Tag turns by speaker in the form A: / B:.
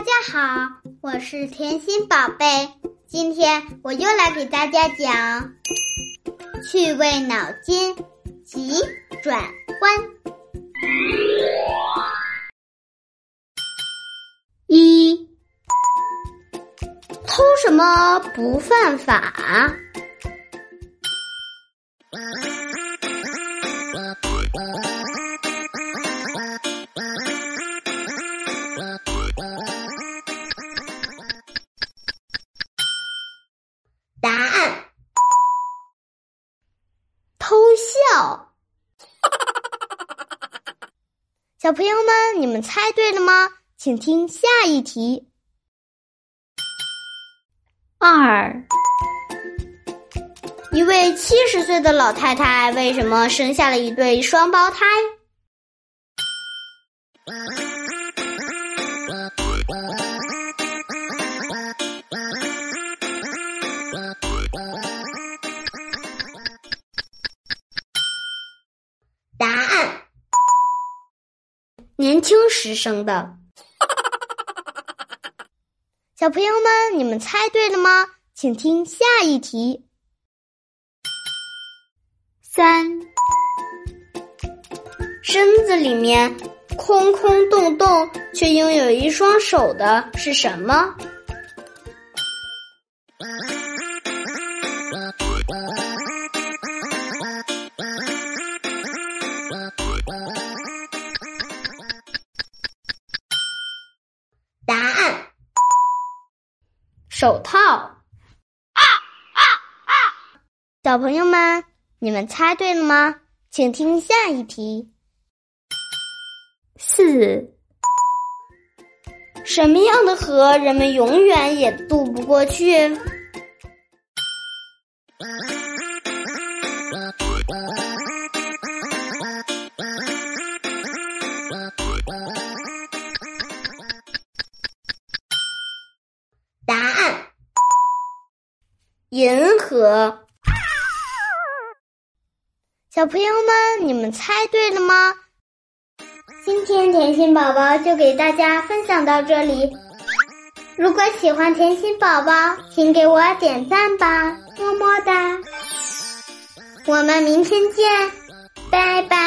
A: 大家好，我是甜心宝贝。今天我又来给大家讲趣味脑筋急转弯。一，偷什么不犯法？笑。小朋友们，你们猜对了吗？请听下一题。二，一位七十岁的老太太为什么生下了一对双胞胎？年轻时生的。小朋友们，你们猜对了吗？请听下一题。三，身子里面空空洞洞，却拥有一双手的是什么？手套。啊啊啊！小朋友们，你们猜对了吗？请听下一题。四，什么样的河人们永远也渡不过去？银河。小朋友们，你们猜对了吗？今天甜心宝宝就给大家分享到这里。如果喜欢甜心宝宝，请给我点赞吧，么么哒！我们明天见，拜拜。